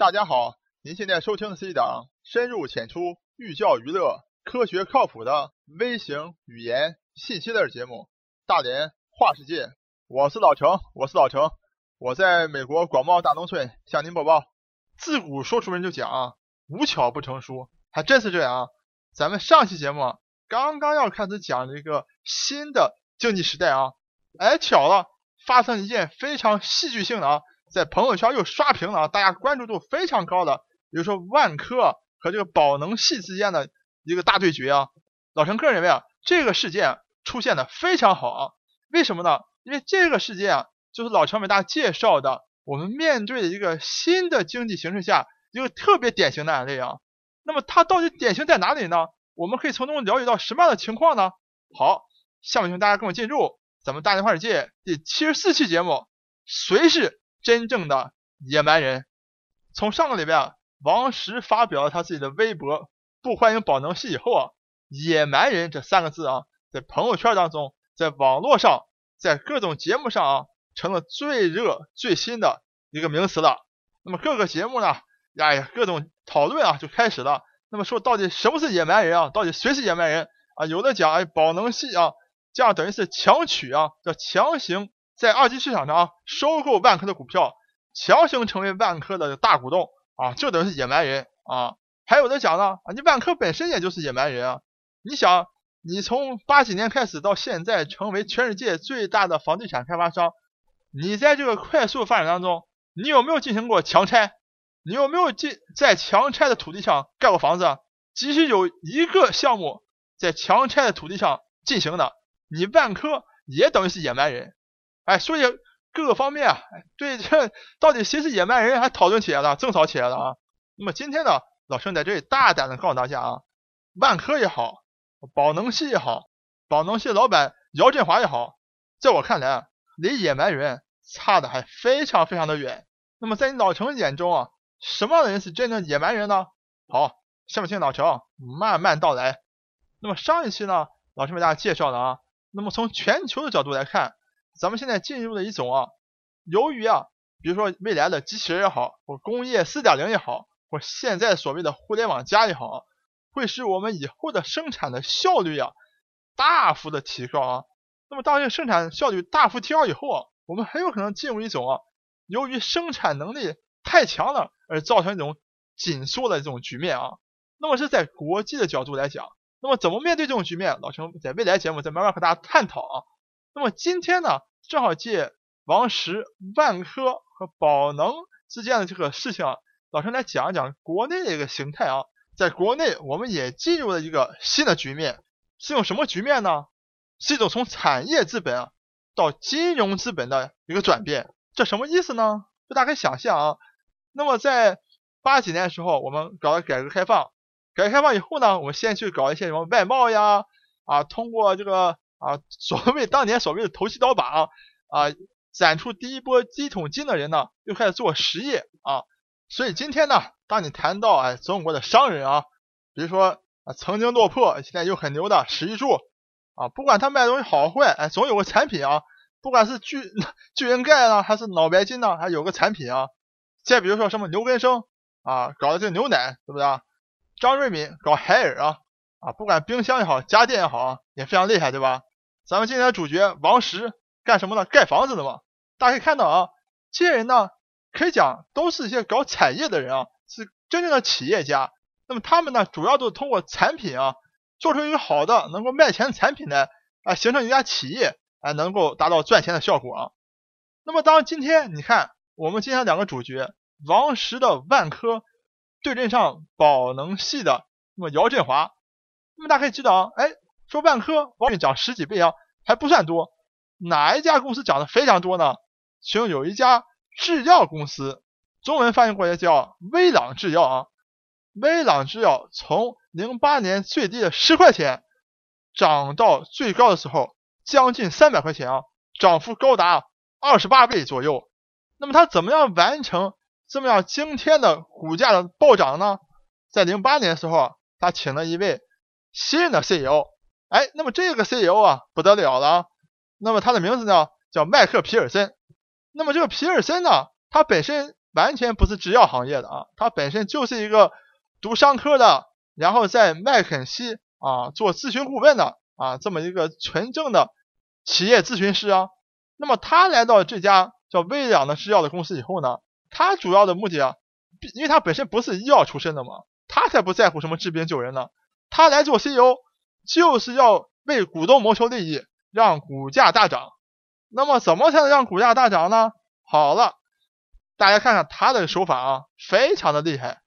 大家好，您现在收听的是一档深入浅出、寓教于乐、科学靠谱的微型语言信息类节目《大连话世界》。我是老程，我是老程，我在美国广袤大农村向您播报。自古说书人就讲啊，无巧不成书，还真是这样啊。咱们上期节目刚刚要开始讲这个新的经济时代啊，哎，巧了，发生一件非常戏剧性的啊。在朋友圈又刷屏了啊，大家关注度非常高的，比如说万科和这个宝能系之间的一个大对决啊。老陈个人认为啊，这个事件出现的非常好啊。为什么呢？因为这个事件啊，就是老陈为大家介绍的我们面对的一个新的经济形势下一个特别典型的案例啊。那么它到底典型在哪里呢？我们可以从中了解到什么样的情况呢？好，下面请大家跟我进入咱们大连话世界第七十四期节目，谁是？真正的野蛮人，从上个礼拜啊，王石发表了他自己的微博，不欢迎宝能系以后啊，野蛮人这三个字啊，在朋友圈当中，在网络上，在各种节目上啊，成了最热最新的一个名词了。那么各个节目呢，哎呀，各种讨论啊就开始了。那么说到底什么是野蛮人啊？到底谁是野蛮人啊？有的讲哎，宝能系啊，这样等于是强取啊，叫强行。在二级市场上，收购万科的股票，强行成为万科的大股东啊，就等于是野蛮人啊。还有的讲呢，啊，你万科本身也就是野蛮人啊。你想，你从八几年开始到现在，成为全世界最大的房地产开发商，你在这个快速发展当中，你有没有进行过强拆？你有没有进在强拆的土地上盖过房子？即使有一个项目在强拆的土地上进行的，你万科也等于是野蛮人。哎，所以各个方面啊，对这到底谁是野蛮人，还讨论起来了，争吵起来了啊。那么今天呢，老陈在这里大胆的告诉大家啊，万科也好，宝能系也好，宝能系老板姚振华也好，在我看来啊，离野蛮人差的还非常非常的远。那么在你老陈眼中啊，什么样的人是真正野蛮人呢？好，下面听老陈慢慢道来。那么上一期呢，老陈为大家介绍了啊，那么从全球的角度来看。咱们现在进入了一种啊，由于啊，比如说未来的机器人也好，或工业四点零也好，或现在所谓的互联网加也好，会使我们以后的生产的效率啊大幅的提高啊。那么当这个生产效率大幅提高以后啊，我们很有可能进入一种啊，由于生产能力太强了而造成一种紧缩的这种局面啊。那么是在国际的角度来讲，那么怎么面对这种局面？老陈在未来节目再慢慢和大家探讨啊。那么今天呢？正好借王石、万科和宝能之间的这个事情，老陈来讲一讲国内的一个形态啊。在国内，我们也进入了一个新的局面，是种什么局面呢？是一种从产业资本啊到金融资本的一个转变。这什么意思呢？就大家可以想象啊。那么在八几年的时候，我们搞了改革开放，改革开放以后呢，我们先去搞一些什么外贸呀，啊，通过这个。啊，所谓当年所谓的投机倒把啊，啊攒出第一波第一桶金的人呢，又开始做实业啊。所以今天呢，当你谈到哎中国的商人啊，比如说啊曾经落魄现在又很牛的史玉柱啊，不管他卖东西好坏，哎总有个产品啊，不管是巨 巨人钙呢，还是脑白金呢，还有个产品啊。再比如说什么牛根生啊，搞的这个牛奶，对不对？张瑞敏搞海尔啊，啊不管冰箱也好，家电也好，也非常厉害，对吧？咱们今天的主角王石干什么呢？盖房子的嘛。大家可以看到啊，这些人呢，可以讲都是一些搞产业的人啊，是真正的企业家。那么他们呢，主要都是通过产品啊，做出一个好的能够卖钱的产品来啊，形成一家企业啊，能够达到赚钱的效果啊。那么当今天你看，我们今天两个主角王石的万科对阵上宝能系的那么姚振华，那么大家可以知道啊，哎。说万科往里涨十几倍啊，还不算多。哪一家公司涨得非常多呢？其中有一家制药公司，中文翻译过来叫威朗制药啊。威朗制药从零八年最低的十块钱，涨到最高的时候将近三百块钱啊，涨幅高达二十八倍左右。那么它怎么样完成这么样惊天的股价的暴涨呢？在零八年的时候，他请了一位新任的 CEO。哎，那么这个 CEO 啊不得了了啊，那么他的名字呢叫麦克皮尔森。那么这个皮尔森呢，他本身完全不是制药行业的啊，他本身就是一个读商科的，然后在麦肯锡啊做咨询顾问的啊这么一个纯正的企业咨询师啊。那么他来到这家叫微朗的制药的公司以后呢，他主要的目的啊，因为他本身不是医药出身的嘛，他才不在乎什么治病救人呢。他来做 CEO 就是要为股东谋求利益，让股价大涨。那么怎么才能让股价大涨呢？好了。大家看看他的手法啊，非常的厉害。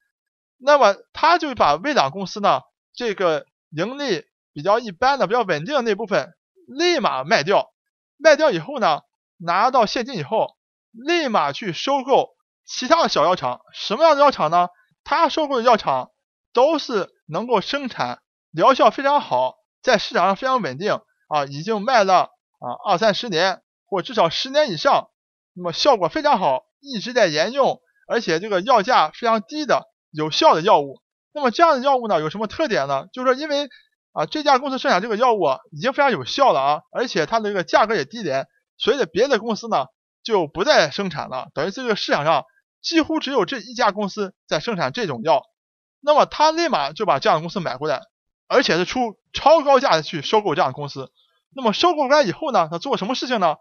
那么他就把微朗公司呢这个盈利比较一般的、比较稳定的那部分立马卖掉，卖掉以后呢，拿到现金以后，立马去收购其他的小药厂。什么样的药厂呢？他收购的药厂都是能够生产疗效非常好，在市场上非常稳定啊，已经卖了啊二三十年或至少十年以上，那么效果非常好。一直在沿用，而且这个药价非常低的有效的药物。那么这样的药物呢，有什么特点呢？就是说，因为啊这家公司生产这个药物已经非常有效了啊，而且它的这个价格也低廉，所以别的公司呢就不再生产了。等于这个市场上几乎只有这一家公司在生产这种药。那么他立马就把这样的公司买过来，而且是出超高价的去收购这样的公司。那么收购完以后呢，他做什么事情呢？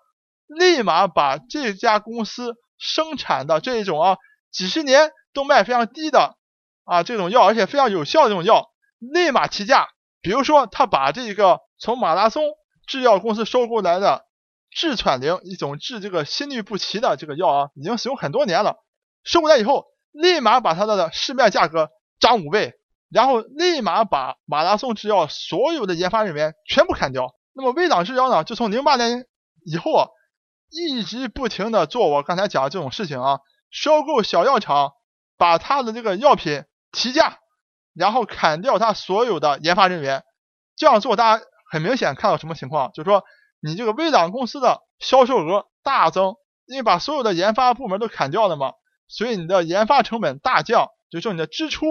立马把这家公司。生产的这一种啊，几十年都卖非常低的啊这种药，而且非常有效的这种药，立马提价。比如说，他把这个从马拉松制药公司收购来的治喘灵，一种治这个心律不齐的这个药啊，已经使用很多年了，收过来以后，立马把它的市面价格涨五倍，然后立马把马拉松制药所有的研发人员全部砍掉。那么微朗制药呢，就从零八年以后啊。一直不停的做我刚才讲的这种事情啊，收购小药厂，把他的这个药品提价，然后砍掉他所有的研发人员。这样做，大家很明显看到什么情况？就是说，你这个微朗公司的销售额大增，因为把所有的研发部门都砍掉了嘛，所以你的研发成本大降，就是说你的支出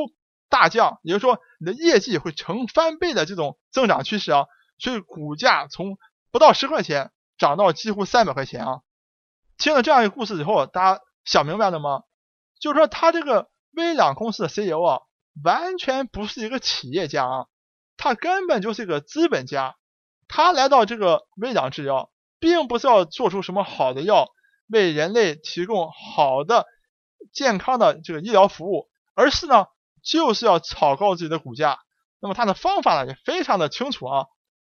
大降，也就是说你的业绩会成翻倍的这种增长趋势啊。所以股价从不到十块钱。涨到几乎三百块钱啊！听了这样一个故事以后，大家想明白了吗？就是说他这个微朗公司的 CEO 啊，完全不是一个企业家啊，他根本就是一个资本家。他来到这个微朗制药，并不是要做出什么好的药，为人类提供好的健康的这个医疗服务，而是呢，就是要炒高自己的股价。那么他的方法呢，也非常的清楚啊，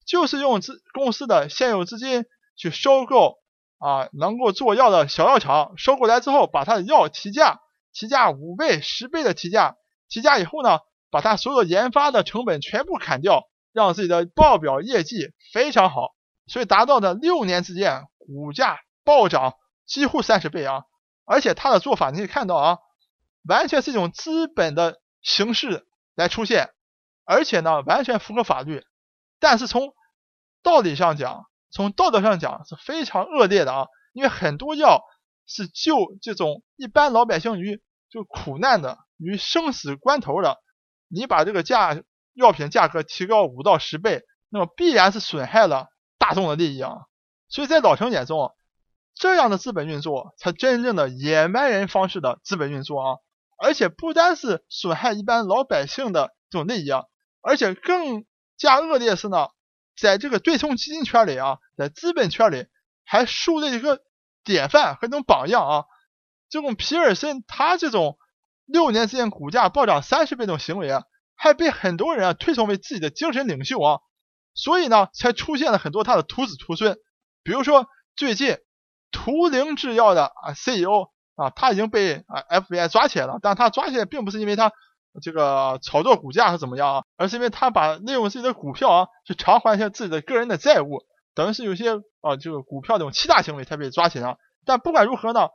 就是用资公司的现有资金。去收购啊，能够做药的小药厂，收购来之后，把他的药提价，提价五倍、十倍的提价，提价以后呢，把他所有研发的成本全部砍掉，让自己的报表业绩非常好，所以达到的六年之间股价暴涨几乎三十倍啊！而且他的做法你可以看到啊，完全是一种资本的形式来出现，而且呢，完全符合法律，但是从道理上讲，从道德上讲是非常恶劣的啊，因为很多药是救这种一般老百姓于就苦难的，于生死关头的，你把这个价药品价格提高五到十倍，那么必然是损害了大众的利益啊。所以在老程眼中，这样的资本运作才真正的野蛮人方式的资本运作啊，而且不单是损害一般老百姓的这种利益啊，而且更加恶劣是呢。在这个对冲基金圈里啊，在资本圈里还树立一个典范和一种榜样啊。这种皮尔森他这种六年之间股价暴涨三十倍这种行为啊，还被很多人啊推崇为自己的精神领袖啊。所以呢，才出现了很多他的徒子徒孙。比如说最近图灵制药的啊 CEO 啊，他已经被啊 FBI 抓起来了，但他抓起来并不是因为他。这个炒作股价是怎么样啊？而是因为他把利用自己的股票啊，去偿还一下自己的个人的债务，等于是有些啊这个股票这种欺诈行为才被抓起来。但不管如何呢，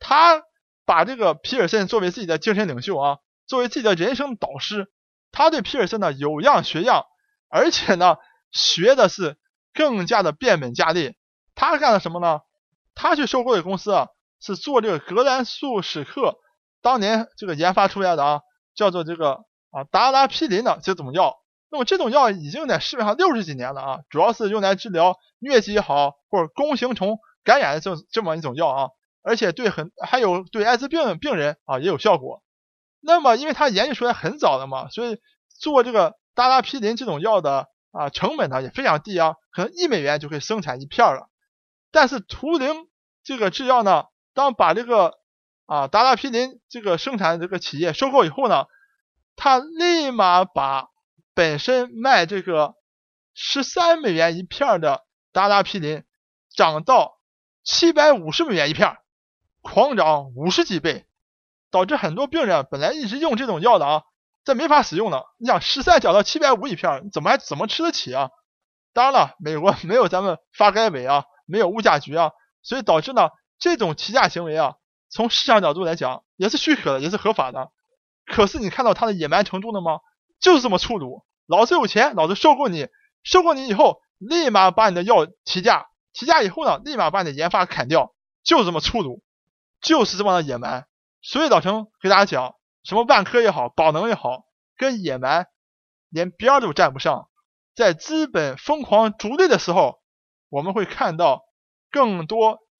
他把这个皮尔森作为自己的精神领袖啊，作为自己的人生导师，他对皮尔森呢有样学样，而且呢学的是更加的变本加厉。他干了什么呢？他去收购的公司啊，是做这个格兰素史克当年这个研发出来的啊。叫做这个啊达拉匹林的这种药，那么这种药已经在市面上六十几年了啊，主要是用来治疗疟疾也好或者弓形虫感染的这这么一种药啊，而且对很还有对艾滋病病人啊也有效果。那么因为它研究出来很早了嘛，所以做这个达拉匹林这种药的啊成本呢也非常低啊，可能一美元就可以生产一片了。但是图灵这个制药呢，当把这个啊达拉皮林这个生产这个企业收购以后呢，他立马把本身卖这个十三美元一片的达拉皮林涨到七百五十美元一片，狂涨五十几倍，导致很多病人本来一直用这种药的啊，这没法使用了。你想十三涨到七百五一片，怎么还怎么吃得起啊？当然了，美国 没有咱们发改委啊。没有物价局啊，所以导致呢这种提价行为啊，从市场角度来讲也是许可的，也是合法的。可是你看到它的野蛮程度了吗？就是这么粗鲁，老子有钱，老子收购你，收购你以后立马把你的药提价，提价以后呢，立马把你的研发砍掉，就这么粗鲁，就是这么的野蛮。所以老陈给大家讲，什么万科也好，宝能也好，跟野蛮连边都沾不上。在资本疯狂逐利的时候。我们会看到更多